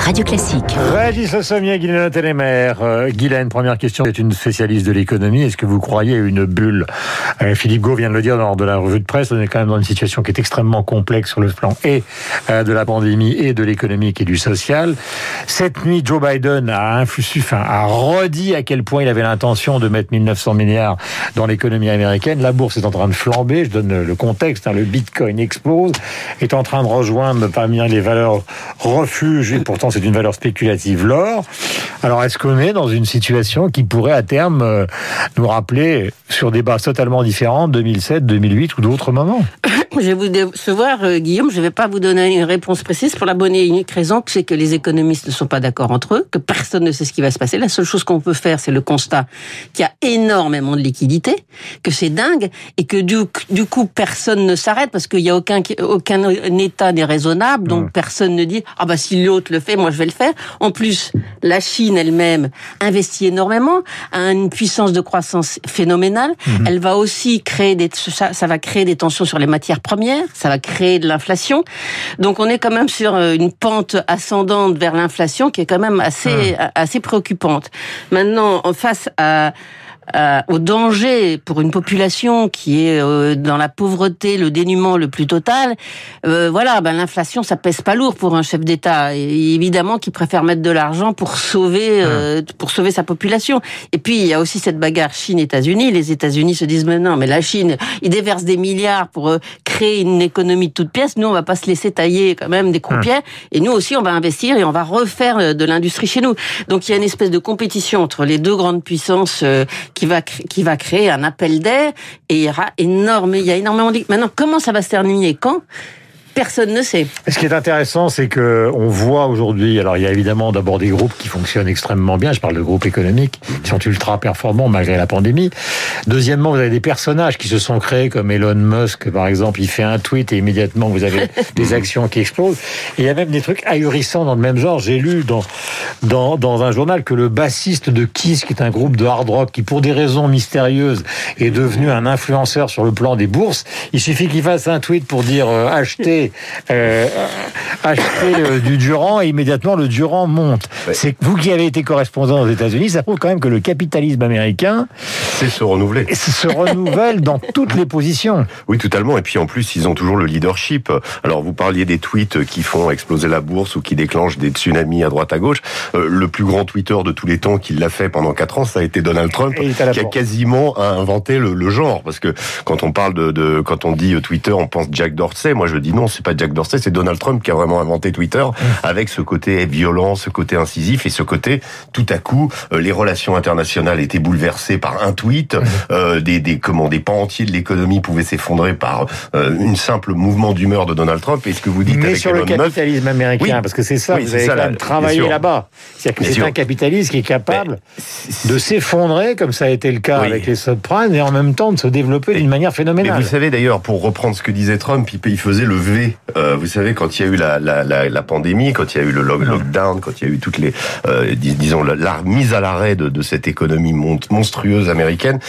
Radio Classique. Régis Le Sommier, Guylaine Télémère. Euh, Guylaine, première question. Vous êtes une spécialiste de l'économie. Est-ce que vous croyez une bulle euh, Philippe Gau vient de le dire lors de la revue de presse. On est quand même dans une situation qui est extrêmement complexe sur le plan et euh, de la pandémie et de l'économique et du social. Cette nuit, Joe Biden a, redit à quel point il avait l'intention de mettre 1900 milliards dans l'économie américaine. La bourse est en train de flamber. Je donne le contexte. Hein, le Bitcoin explose, est en train de rejoindre parmi les valeurs refuges et pourtant une valeur spéculative, l'or. Alors est-ce qu'on est dans une situation qui pourrait à terme euh, nous rappeler sur des bases totalement différentes 2007, 2008 ou d'autres moments? Je vais vous décevoir, euh, Guillaume. Je ne vais pas vous donner une réponse précise pour la bonne et unique raison c'est que les économistes ne sont pas d'accord entre eux, que personne ne sait ce qui va se passer. La seule chose qu'on peut faire, c'est le constat qu'il y a énormément de liquidités, que c'est dingue et que du, du coup personne ne s'arrête parce qu'il n'y a aucun, aucun État n'est raisonnable, donc personne ne dit ah bah si l'autre le fait, moi je vais le faire. En plus, la Chine elle-même investit énormément, a une puissance de croissance phénoménale. Mhm. Elle va aussi créer des, ça, ça va créer des tensions sur les matières première, ça va créer de l'inflation. Donc on est quand même sur euh, une pente ascendante vers l'inflation qui est quand même assez, ah. assez préoccupante. Maintenant, en face à euh, au danger pour une population qui est euh, dans la pauvreté, le dénuement le plus total, euh, voilà, ben l'inflation ça pèse pas lourd pour un chef d'État. Évidemment, qui préfère mettre de l'argent pour sauver pour sauver sa population. Et puis il y a aussi cette bagarre Chine-États-Unis. Les États-Unis se disent maintenant, mais la Chine, ils déversent des milliards pour créer une économie de toutes pièces. Nous, on va pas se laisser tailler quand même des croupières. Et nous aussi, on va investir et on va refaire de l'industrie chez nous. Donc il y a une espèce de compétition entre les deux grandes puissances qui va qui va créer un appel d'air et il y aura énorme, il y a énormément de... Maintenant, comment ça va se terminer? Quand? Personne ne sait. Ce qui est intéressant, c'est que on voit aujourd'hui. Alors, il y a évidemment d'abord des groupes qui fonctionnent extrêmement bien. Je parle de groupes économiques qui sont ultra performants malgré la pandémie. Deuxièmement, vous avez des personnages qui se sont créés comme Elon Musk, par exemple. Il fait un tweet et immédiatement vous avez des actions qui explosent. Et il y a même des trucs ahurissants dans le même genre. J'ai lu dans, dans dans un journal que le bassiste de Kiss, qui est un groupe de hard rock, qui pour des raisons mystérieuses est devenu un influenceur sur le plan des bourses. Il suffit qu'il fasse un tweet pour dire euh, acheter euh, acheter du Durand et immédiatement le Durand monte. C'est vous qui avez été correspondant aux États-Unis, ça prouve quand même que le capitalisme américain c'est se renouveler. Se renouvelle dans toutes les positions. Oui, totalement. Et puis en plus, ils ont toujours le leadership. Alors vous parliez des tweets qui font exploser la bourse ou qui déclenchent des tsunamis à droite à gauche. Euh, le plus grand Twitter de tous les temps qui l'a fait pendant quatre ans, ça a été Donald Trump, qui a quasiment inventé le, genre. Parce que quand on parle de, de, quand on dit Twitter, on pense Jack Dorsey. Moi, je dis non, c'est pas Jack Dorsey, c'est Donald Trump qui a vraiment inventé Twitter avec ce côté violent, ce côté incisif et ce côté tout à coup euh, les relations internationales étaient bouleversées par un tweet, euh, des des comment des pans entiers de l'économie pouvaient s'effondrer par euh, une simple mouvement d'humeur de Donald Trump. Et ce que vous dites Mais sur le capitalisme américain, parce que c'est ça, vous avez quand même travaillé là-bas. C'est-à-dire que c'est un capitaliste qui est capable de s'effondrer, comme ça a été le cas avec les subprimes, et en même temps de se développer d'une manière phénoménale. Mais vous savez d'ailleurs, pour reprendre ce que disait Trump, il faisait le V euh, vous savez, quand il y a eu la, la, la, la, pandémie, quand il y a eu le lockdown, quand il y a eu toutes les, euh, disons, la, mise à l'arrêt de, de cette économie monstrueuse américaine,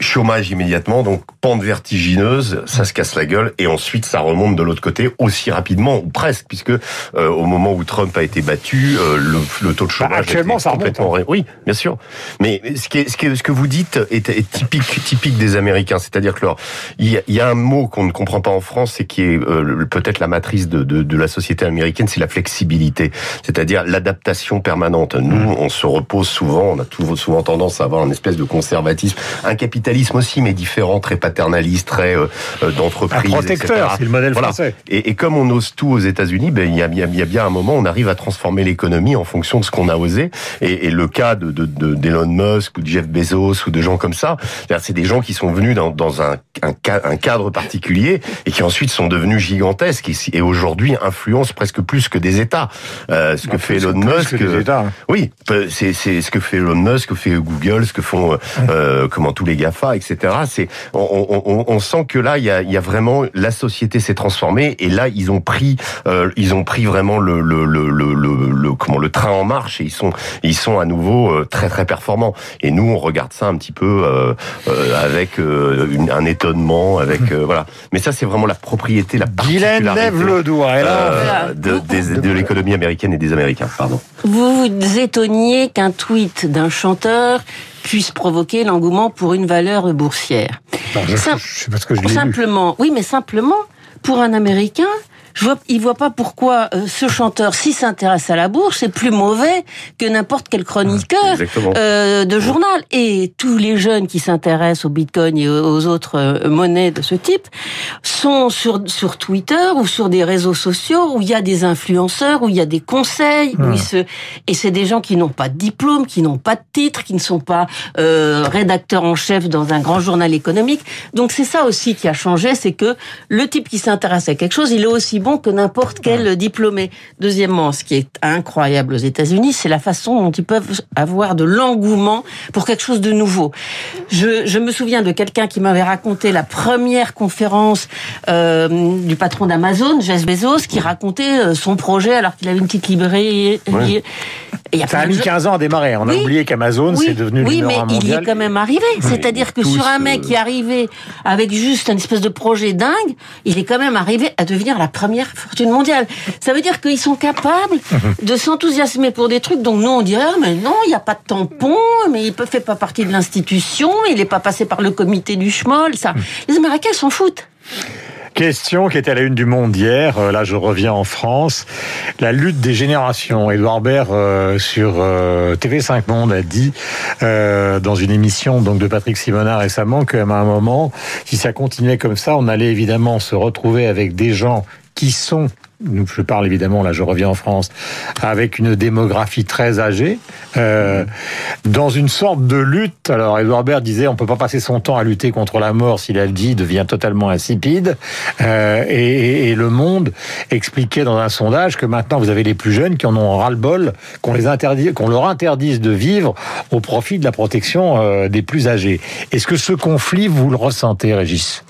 chômage immédiatement, donc pente vertigineuse, ça se casse la gueule, et ensuite ça remonte de l'autre côté aussi rapidement, ou presque, puisque euh, au moment où Trump a été battu, euh, le, taux de bah, chômage actuellement ça complètement remonte. Hein. Oui, bien sûr. Mais ce, qui est, ce, qui est, ce que vous dites est, est typique, typique des Américains, c'est-à-dire que il y, a un mot qu'on ne comprend pas en France, et qui est euh, peut-être la matrice de, de, de, la société américaine, c'est la flexibilité, c'est-à-dire l'adaptation permanente. Nous, mmh. on se repose souvent, on a souvent tendance à avoir une espèce de conservatisme, un capital aussi, mais différent, très paternaliste, très euh, euh d'entreprise. protecteur, c'est le modèle français. Et, et, comme on ose tout aux États-Unis, ben il y a, y a, bien un moment, on arrive à transformer l'économie en fonction de ce qu'on a osé. Et, et, le cas de d'Elon de, Musk ou de Jeff Bezos ou de gens comme ça, c'est des gens qui sont venus dans, dans un, un, un, cadre particulier et qui ensuite sont devenus gigantesques et, et aujourd'hui influencent presque plus que des États. Euh, ce que bah, fait Elon Musk, que États, hein. oui, c'est ce que fait Elon Musk, ce que fait Google, ce que font euh, comment tous les GAFA etc. C'est, on, on, on, sent que là, il y a, il y a vraiment la société s'est transformée et là, ils ont pris, euh, ils ont pris vraiment le, le, le, le, le, comment le train en marche et ils sont, ils sont à nouveau euh, très très performants. Et nous, on regarde ça un petit peu euh, euh avec un étonnement, avec voilà. Mais ça, c'est vraiment la propriété, la particularité. lève le doigt. de, de, de l'économie américaine et des Américains. Pardon. Vous vous étonniez qu'un tweet d'un chanteur puisse provoquer l'engouement pour une valeur boursière. je, sais pas ce que je Simplement, oui, mais simplement, pour un Américain, je vois, il voit pas pourquoi euh, ce chanteur, s'il s'intéresse à la bourse, c'est plus mauvais que n'importe quel chroniqueur euh, de journal. Et tous les jeunes qui s'intéressent au Bitcoin et aux autres euh, monnaies de ce type sont sur sur Twitter ou sur des réseaux sociaux où il y a des influenceurs, où il y a des conseils, où ils se et c'est des gens qui n'ont pas de diplôme, qui n'ont pas de titre, qui ne sont pas euh, rédacteurs en chef dans un grand journal économique. Donc c'est ça aussi qui a changé, c'est que le type qui s'intéresse à quelque chose, il est aussi bon que n'importe quel diplômé. Deuxièmement, ce qui est incroyable aux États-Unis, c'est la façon dont ils peuvent avoir de l'engouement pour quelque chose de nouveau. Je, je me souviens de quelqu'un qui m'avait raconté la première conférence euh, du patron d'Amazon, Jeff Bezos, qui racontait euh, son projet alors qu'il avait une petite librairie. ça a mis 15 ans à démarrer. On a oublié qu'Amazon, c'est devenu Oui, mais il y est quand même arrivé. C'est-à-dire que sur un mec qui est arrivé avec juste une espèce de projet dingue, il est quand même arrivé à devenir la première première fortune mondiale. Ça veut dire qu'ils sont capables de s'enthousiasmer pour des trucs dont nous on dirait ah, mais non, il n'y a pas de tampon, mais il ne fait pas partie de l'institution, il n'est pas passé par le comité du schmoll, ça. Les Américains s'en foutent. Question qui était à la une du Monde hier. Euh, là, je reviens en France. La lutte des générations. Edouard Baird euh, sur euh, TV5 Monde a dit dans une émission donc de Patrick Simonard récemment qu'à un moment, si ça continuait comme ça, on allait évidemment se retrouver avec des gens qui sont je parle évidemment, là je reviens en France, avec une démographie très âgée, euh, dans une sorte de lutte. Alors Edouard Baird disait on peut pas passer son temps à lutter contre la mort si la vie devient totalement insipide. Euh, et, et, Le Monde expliquait dans un sondage que maintenant vous avez les plus jeunes qui en ont ras-le-bol, qu'on les qu'on leur interdise de vivre au profit de la protection euh, des plus âgés. Est-ce que ce conflit vous le ressentez, Régis?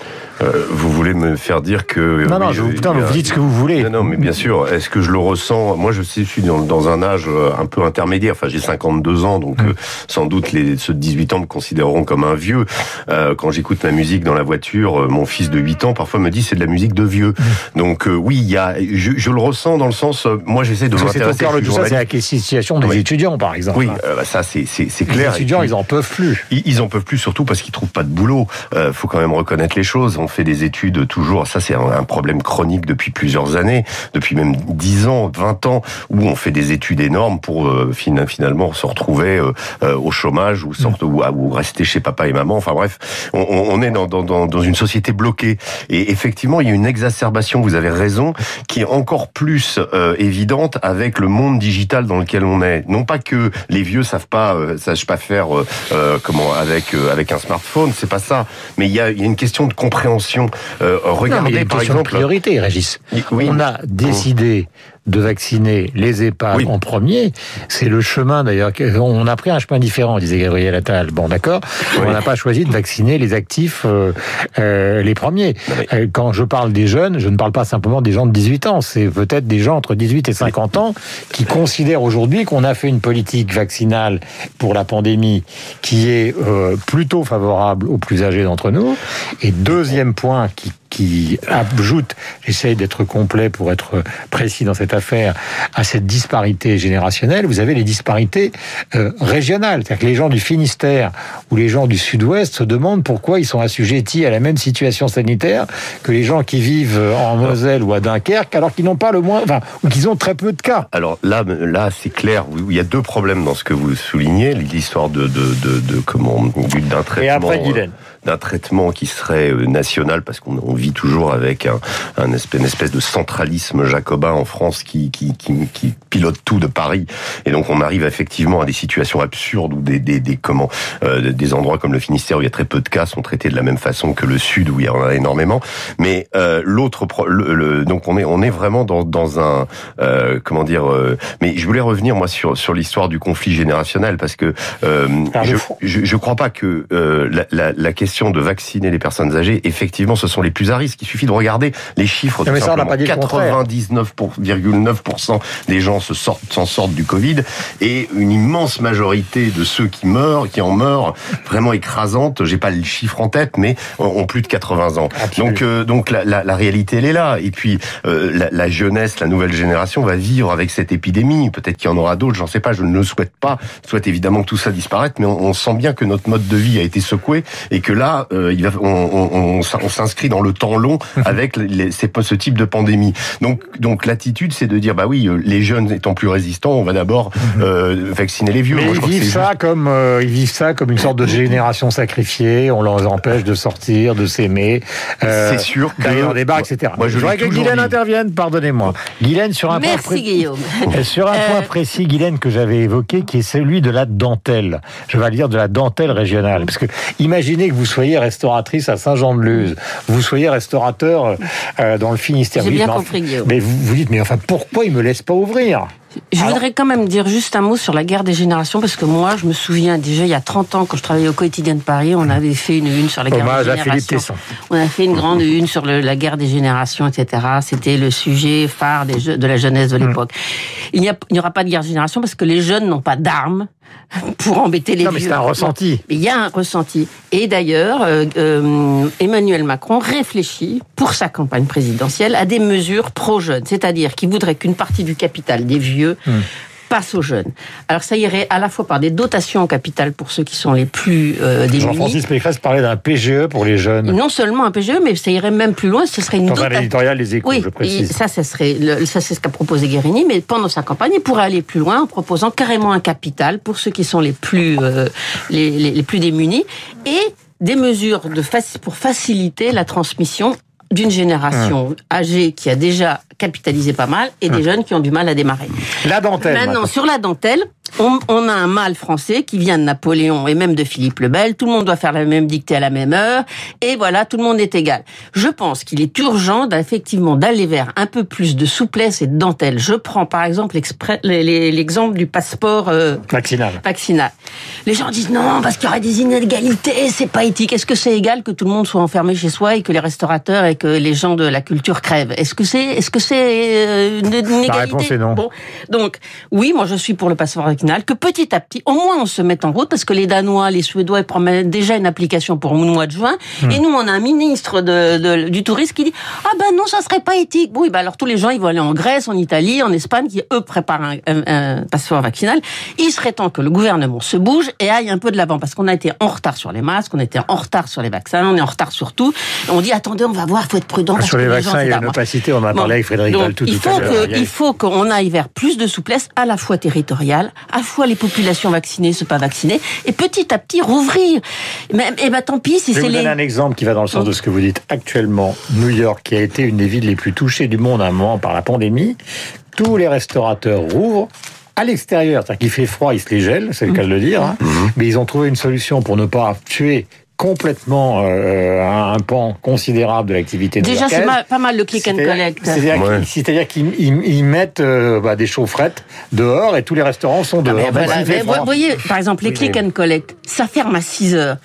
Vous voulez me faire dire que... Non, non, je vous, dites ce que vous voulez. Non, non, mais bien sûr. Est-ce que je le ressens? Moi, je suis dans, dans, un âge euh, un peu intermédiaire. Enfin, j'ai 52 ans, donc euh, sans doute les, ceux de 18 ans me considéreront comme un vieux. Euh, quand j'écoute ma musique dans la voiture, mon fils de 8 ans parfois me dit c'est de la musique de vieux. Donc oui, il y a, je, je, le ressens dans le sens, moi j'essaie de m'intéresser. C'est tout ça, c'est la situation des étudiants, par exemple. Oui, bah, ça c'est clair. Les étudiants, ils en peuvent plus. Ils, ils en peuvent plus, surtout parce qu'ils trouvent pas de boulot. Euh, faut quand même reconnaître les choses. On fait des études toujours. Ça, c'est un, problème chronique depuis plusieurs années, depuis même 10 ans, 20 ans, où on fait des études énormes pour euh, finalement se retrouver euh, euh, au chômage ou, sorte, ou, ou, rester chez papa et maman. Enfin bref, on, on est dans, dans, dans, une société bloquée. Et effectivement, il y a une exacerbation, vous avez raison, qui est encore plus évidente avec le monde digital dans lequel on est. Non pas que les vieux savent pas, savent pas faire comment avec avec un smartphone, c'est pas ça. Mais il y a, il y a une question de compréhension euh, regardez par exemple. priorité, Régis. On a décidé de vacciner les EHPAD en premier. C'est le chemin d'ailleurs. On a pris un chemin différent, disait Gabriel Attal. Bon, d'accord. On n'a pas choisi de vacciner les actifs euh, euh, les premiers. Euh, quand je parle des jeunes, je ne parle pas simplement des gens de 18 ans. C'est peut-être des gens entre 18 et 50 ans qui considèrent aujourd'hui qu'on a fait une politique vaccinale pour la pandémie qui est plutôt favorable aux plus âgés d'entre nous. Et deuxième point qui qui ajoute, j'essaye d'être complet pour être précis dans cette affaire, à cette disparité générationnelle, vous avez les disparités euh, régionales. C'est-à-dire que les gens du Finistère ou les gens du Sud-Ouest se demandent pourquoi ils sont assujettis à la même situation sanitaire que les gens qui vivent en Moselle ou à Dunkerque, alors qu'ils n'ont pas le moins, enfin, ou qu'ils ont très peu de cas. Alors là, là, c'est clair. Il y a deux problèmes dans ce que vous soulignez, l'histoire de, de, de, de comment d'un traitement. D'un traitement qui serait euh, national parce qu'on vit toujours avec un, un espèce, une espèce de centralisme jacobin en France qui, qui, qui, qui, pilote tout de Paris. Et donc on arrive effectivement à des situations absurdes où des, des, des comment euh, des endroits comme le Finistère où il y a très peu de cas sont traités de la même façon que le Sud où il y en a énormément. Mais euh, l'autre, le, donc on est on est vraiment dans, dans un euh, comment dire. Euh, mais je voulais revenir moi sur sur l'histoire du conflit générationnel parce que euh, je, je, je crois pas que la, la, la question de vacciner les personnes âgées, effectivement, ce sont les plus à risque. Il suffit de regarder les chiffres. Non, mais ça, on n'a pas dit 99,9% des gens se sortent, s'en sortent du Covid et une immense majorité de ceux qui meurent, qui en meurent, vraiment écrasante. J'ai pas le chiffre en tête, mais ont plus de 80 ans. Donc, euh, donc la, la, la, réalité, elle est là. Et puis, euh, la, la, jeunesse, la nouvelle génération va vivre avec cette épidémie. Peut-être qu'il y en aura d'autres, j'en sais pas. Je ne le souhaite pas. Je souhaite évidemment que tout ça disparaisse, mais on, on, sent bien que notre mode de vie a été secoué et que là, euh, il va, on, on, on s'inscrit dans le temps long avec les, ces, ce type de pandémie. Donc, donc l'attitude, c'est de dire, bah oui, euh, les jeunes étant plus résistants, on va d'abord mhm. euh, vacciner les vieux. Mais Moi, ils vivent ça comme euh, ils vivent ça comme une sorte de génération sacrifiée. On leur empêche de sortir, de s'aimer. Euh, c'est sûr d'aller dans des bars, etc. Moi, je, voudrais que Guylaine intervienne. Pardonnez-moi, Guylaine sur un Merci, point précis. Guillaume. Sur un point précis, Guylaine que j'avais évoqué, qui est celui de la dentelle. Je vais dire de la dentelle régionale, parce que imaginez que vous soyez restauratrice à Saint-Jean-de-Luz, vous soyez restaurateur euh, dans le Finistère. J'ai bien compris, Guillaume. Mais vous, vous dites, mais enfin, pourquoi ils me laissent pas ouvrir? Je Alors, voudrais quand même dire juste un mot sur la guerre des générations, parce que moi, je me souviens déjà, il y a 30 ans, quand je travaillais au quotidien de Paris, on avait fait une une sur la guerre Hommage des générations. On a fait une grande une sur le, la guerre des générations, etc. C'était le sujet phare des, de la jeunesse de l'époque. Mmh. Il n'y aura pas de guerre des générations parce que les jeunes n'ont pas d'armes pour embêter les non, vieux. mais c'est un ressenti. Il y a un ressenti. Et d'ailleurs, euh, euh, Emmanuel Macron réfléchit pour sa campagne présidentielle à des mesures pro-jeunes, c'est-à-dire qu'il voudrait qu'une partie du capital des vieux passe aux jeunes. Alors ça irait à la fois par des dotations en capital pour ceux qui sont les plus euh, démunis. Jean-Francis Pécresse parlait d'un PGE pour les jeunes. Non seulement un PGE, mais ça irait même plus loin. Ce serait une dotation. un éditorial les Échos, oui, je précise. Ça, ça serait le, ça c'est ce qu'a proposé Guérini, mais pendant sa campagne, il pourrait aller plus loin en proposant carrément un capital pour ceux qui sont les plus euh, les, les, les plus démunis et des mesures de pour faciliter la transmission d'une génération mmh. âgée qui a déjà capitalisé pas mal et des jeunes qui ont du mal à démarrer. La dentelle. Maintenant, maintenant. sur la dentelle, on, on, a un mal français qui vient de Napoléon et même de Philippe le Bel. Tout le monde doit faire la même dictée à la même heure. Et voilà, tout le monde est égal. Je pense qu'il est urgent effectivement d'aller vers un peu plus de souplesse et de dentelle. Je prends par exemple l'exemple du passeport euh, vaccinal. vaccinal. Les gens disent non, parce qu'il y aurait des inégalités, c'est pas éthique. Est-ce que c'est égal que tout le monde soit enfermé chez soi et que les restaurateurs et que les gens de la culture crèvent? Est-ce que c'est est-ce que c'est euh, une inégalité La réponse est non. Bon, donc oui, moi je suis pour le passeport vaccinal, que petit à petit, au moins on se mette en route, parce que les Danois, les Suédois, ils prennent déjà une application pour le mois de juin, Hmm. et nous on a un ministre de, de, du tourisme qui dit ah ben non, ça serait pas éthique. Bon, oui, ben alors tous les gens ils vont aller en Grèce, en Italie, en Espagne, qui eux préparent un, un, un passeport vaccinal. Il serait temps que le gouvernement se bouge et aille un peu de l'avant, parce qu'on a été en retard sur les masques, on a été en retard sur les vaccins, on est en retard sur tout. On dit attendez, on va voir, faut être prudent. Ah, sur les, les vaccins, gens, il y a une opacité, on en a bon, parlé avec Frédéric donc, Valtou il faut à l'heure. que, il faut qu'on aille vers plus de souplesse, à la fois territoriale, à la fois les populations vaccinées, ceux pas vaccinés, et petit à petit rouvrir. Mais, et ben tant pis si Je vais c'est vous les. donner un exemple qui va dans le sens de ce que vous dites actuellement. New York, qui a été une des villes les plus touchées du monde à un moment par la pandémie, tous les restaurateurs rouvrent à l'extérieur, c'est-à-dire qu'il fait froid, ils se les gèlent, c'est le cas de le dire, hein. mais ils ont trouvé une solution pour ne pas tuer complètement euh, un, un pan considérable de l'activité Déjà, c'est pas mal le click and collect. C'est-à-dire Ouais. qu'ils- ils- ils mettent euh, bah, des chaufferettes dehors et tous les restaurants sont dehors. Mais voilà, s'il fait mais vous voyez, par exemple, les Oui, click and collect, ça ferme à 6 heures.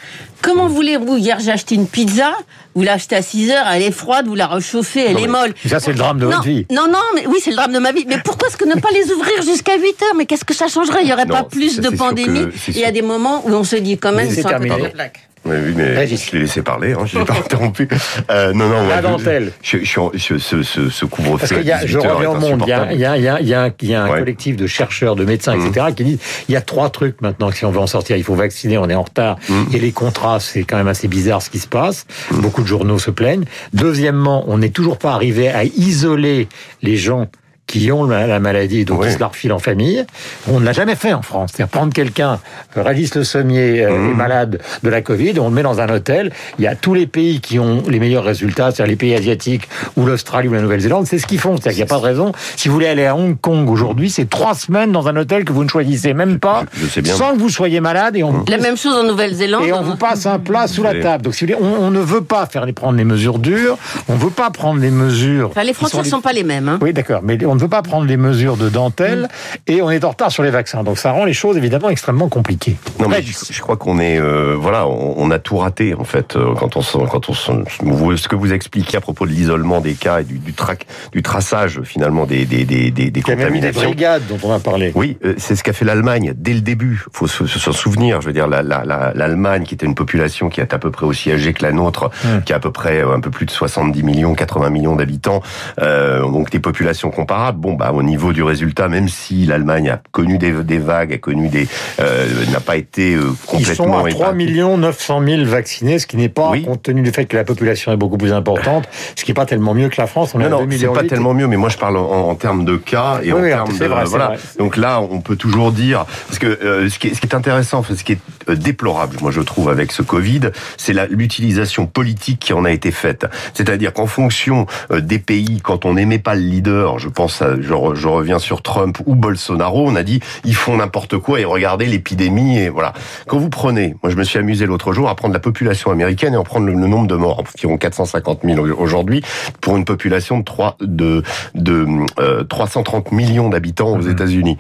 Comment voulez-vous Hier, j'ai acheté une pizza, vous l'achetez à 6 heures, elle est froide, vous la réchauffez, elle Non, est molle. ça, c'est le drame de non, votre vie. Non, non, mais oui, c'est le drame de ma vie. Mais pourquoi est-ce que ne pas les ouvrir jusqu'à 8 heures? Mais qu'est-ce que ça changerait? Il n'y aurait Non, pas plus ça, de pandémie. Il y a des moments où on se dit quand même, c'est sont à côté de plaque. Oui, oui, mais Régis. je l'ai laissé parler, hein, je l'ai pas interrompu. Euh, non, non, La dentelle. Je, je, je- ce, ce, ce couvre-feu. Parce qu'il y a, je 18 heures reviens au monde, il y a, y a, y a, y a un, y a un Ouais. collectif de chercheurs, de médecins, etc., qui disent il y a trois trucs maintenant que si on veut en sortir, il faut vacciner, on est en retard. Et les contrats, c'est quand même assez bizarre ce qui se passe. Beaucoup de journaux se plaignent. Deuxièmement, on n'est toujours pas arrivé à isoler les gens qui ont la, la maladie, donc Oui. ils se la refilent en famille. On ne l'a jamais fait en France. C'est-à-dire prendre quelqu'un, euh, Régis Le Sommier Mhm. est malade de la Covid, on le met dans un hôtel. Il y a tous les pays qui ont les meilleurs résultats, c'est-à-dire les pays asiatiques ou l'Australie ou la Nouvelle-Zélande, c'est ce qu'ils font. C'est-à-dire qu'il n'y a pas de raison. Si vous voulez aller à Hong Kong aujourd'hui, c'est trois semaines dans un hôtel que vous ne choisissez même pas, Je- je sais bien. sans que vous soyez malade et on La même chose en Nouvelle-Zélande. et on vous passe un plat sous la table. Donc, si vous voulez, on, on ne veut pas faire les prendre les mesures dures. On ne veut pas prendre les mesures. Enfin, les qui sont frontières les- sont pas les mêmes. Hein. Oui, d'accord, mais on ne veut pas prendre les mesures de dentelle et on est en retard sur les vaccins. Donc ça rend les choses évidemment extrêmement compliquées. Non mais je, je crois qu'on est euh, voilà on, on a tout raté en fait euh, quand on quand on ce que vous expliquez à propos de l'isolement des cas et du, du trac du traçage finalement des des des des, des Il y a même eu des contaminations. brigades dont on a parlé. Oui, euh, c'est ce qu'a fait l'Allemagne dès le début. faut se, se- souvenir, je veux dire, la- la- la- l'Allemagne qui était une population qui est à peu près aussi âgée que la nôtre, Mm. qui a à peu près euh, un peu plus de 70 millions, 80 millions d'habitants, euh, donc des populations comparables. Bon, bah au niveau du résultat, même si l'Allemagne a connu des, des vagues, a connu des, euh, n'a pas été euh, Ils sont complètement à 3 impacté. millions 900 000 vaccinés, ce qui n'est pas, Oui. compte tenu du fait que la population est beaucoup plus importante, ce qui n'est pas tellement mieux que la France. On Non, à 2 non, c'est pas tellement mieux, mais moi je parle en, en termes de cas et Oui, en oui, termes de vrai, voilà. vrai. Donc là, on peut toujours dire parce que euh, ce, qui est, ce qui est intéressant, ce qui est déplorable, moi je trouve avec ce Covid, c'est l'utilisation politique qui en a été faite. C'est-à-dire qu'en fonction euh, des pays, quand on n'aimait pas le leader, je pense, à, je, re- je reviens sur Trump ou Bolsonaro, on a dit ils font n'importe quoi et regardez l'épidémie et voilà. Quand vous prenez, moi je me suis amusé l'autre jour à prendre la population américaine et en prendre le, le nombre de morts, environ 450 000 aujourd'hui, pour une population de 3 de de euh, 330 millions d'habitants aux Mhm. États-Unis.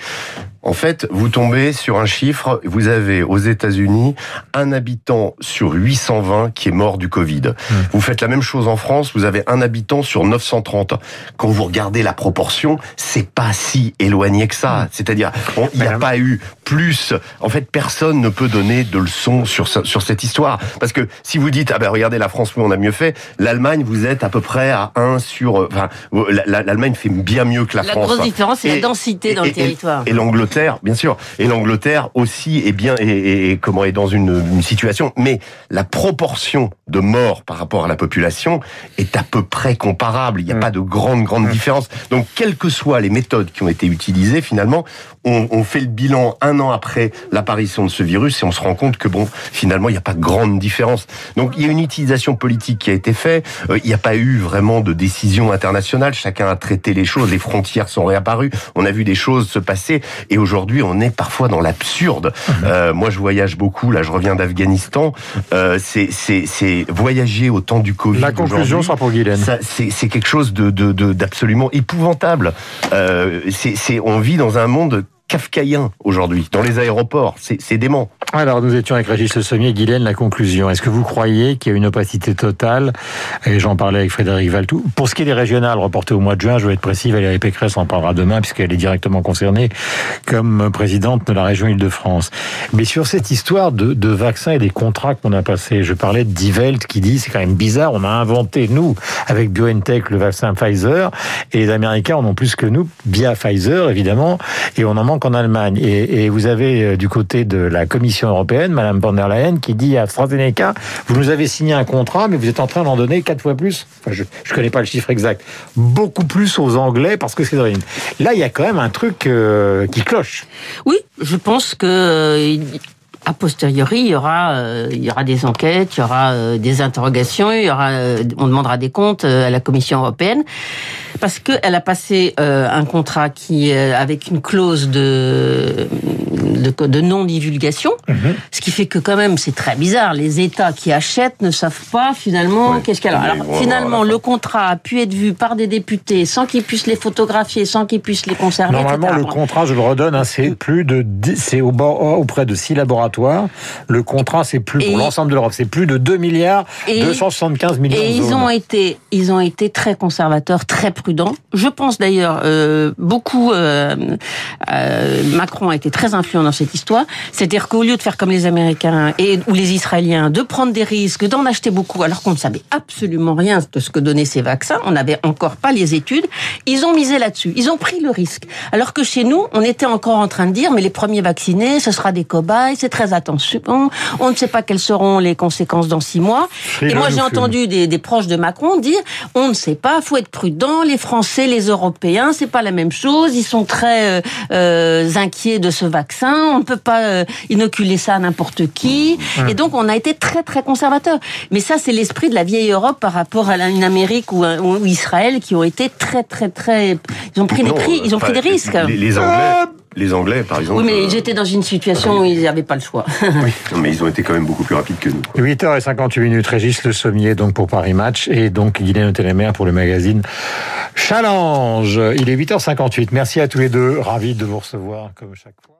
En fait, vous tombez sur un chiffre, vous avez aux États-Unis un habitant sur 820 qui est mort du Covid. Mhm. Vous faites la même chose en France, vous avez un habitant sur 930. Quand vous regardez la proportion, c'est pas si éloigné que ça. C'est-à-dire, on- il n'y a Madame. pas eu plus. En fait, personne ne peut donner de leçons sur, ce- sur cette histoire. Parce que si vous dites, ah ben regardez, la France, nous, on a mieux fait, l'Allemagne, vous êtes à peu près à 1 sur... euh, Enfin, la- la- l'Allemagne fait bien mieux que la, La France. grosse différence, c'est la densité dans et- le territoire. Et, l'Angleterre, bien sûr. Et l'Angleterre aussi est bien, et, et- et comment est dans une, une situation. Mais la proportion de morts par rapport à la population est à peu près comparable. Il n'y a Mm. pas de grande, grande différence. Donc, quelles que soient les méthodes qui ont été utilisées, finalement, on, on fait le bilan un an après l'apparition de ce virus et on se rend compte que bon, finalement, il n'y a pas de grande différence. Donc, il y a une utilisation politique qui a été faite. Euh, il n'y a pas eu vraiment de décision internationale. Chacun a traité les choses. Les frontières sont réapparues. On a vu des choses se passer. Et aujourd'hui, on est parfois dans l'absurde. Euh, moi, je voyage beaucoup. Là, je reviens d'Afghanistan. Euh, c'est, c'est, c'est voyager au temps du Covid. La conclusion sera pour Guylaine. C'est, c'est quelque chose de, de, de- d'absolument épouvantable. Euh, c'est, c'est, on vit dans un monde kafkaïen aujourd'hui, dans les aéroports. C'est, dément. Alors, nous étions avec Régis Le Sommier Guylaine, la conclusion. Est-ce que vous croyez qu'il y a une opacité totale Et j'en parlais avec Frédéric Valtou. Pour ce qui est des régionales reportées au mois de juin, je vais être précis, Valérie Pécresse en parlera demain, puisqu'elle est directement concernée comme présidente de la région Île-de-France. Mais sur cette histoire de, vaccins et des contrats qu'on a passés, je parlais de Die Welt qui dit, c'est quand même bizarre, on a inventé, nous, avec BioNTech, le vaccin Pfizer, et les Américains en ont plus que nous, via Pfizer, évidemment, et on en manque en Allemagne. Et, vous avez euh, du côté de la Commission européenne, Madame von der Leyen, qui dit à AstraZeneca, vous nous avez signé un contrat, mais vous êtes en train d'en donner quatre fois plus. Enfin, je ne connais pas le chiffre exact. Beaucoup plus aux Anglais parce que c'est d'origine. Là, il y a quand même un truc euh, qui cloche. Oui, je pense que euh, a posteriori, il y aura, euh, il y aura des enquêtes, il y aura euh, des interrogations, il y aura, euh, on demandera des comptes à la Commission européenne parce que elle a passé un contrat qui avec une clause de de, de non divulgation, ce qui fait que quand même c'est très bizarre. Les États qui achètent ne savent pas finalement qu'est-ce. Mais Alors avoir finalement, le contrat a pu être vu par des députés sans qu'ils puissent les photographier, sans qu'ils puissent les conserver. Normalement, etc. le contrat, je le redonne, hein, c'est plus de, c'est auprès de six laboratoires. Le contrat, c'est plus Et- pour l'ensemble de l'Europe, c'est plus de 2 milliards Et- 275 millions. Et ils zones. ont été, ils ont été très conservateurs, très prudents. Je pense d'ailleurs euh, beaucoup. euh, euh, Macron a été très influent dans cette histoire. C'est-à-dire qu'au lieu de faire comme les Américains et ou les Israéliens, de prendre des risques, d'en acheter beaucoup, alors qu'on ne savait absolument rien de ce que donnaient ces vaccins, on n'avait encore pas les études. Ils ont misé là-dessus. Ils ont pris le risque. Alors que chez nous, on était encore en train de dire, mais les premiers vaccinés, ce sera des cobayes. C'est très très attention. On ne sait pas quelles seront les conséquences dans six mois. Et moi, j'ai entendu des, des, proches de Macron dire on ne sait pas, faut être prudent. Les Français, les Européens, c'est pas la même chose. Ils sont très euh, euh inquiets de ce vaccin. On ne peut pas euh, inoculer ça à n'importe qui. Et donc, on a été très très conservateur. Mais ça, c'est l'esprit de la vieille Europe par rapport à une Amérique ou, ou Israël qui ont été très très très. Ils ont pris des prix, ils ont pris des risques. Les, les Anglais. Les Anglais, par exemple. Oui, mais j'étais dans une situation où ils n'avaient pas le choix. oui, mais ils ont été quand même beaucoup plus rapides que nous. 8h58 minutes, Régis Le Sommier, donc pour Paris Match, et donc Guylaine Télémère pour le magazine Challenge. Il est 8h58. Merci à tous les deux. Ravi de vous recevoir, comme chaque fois.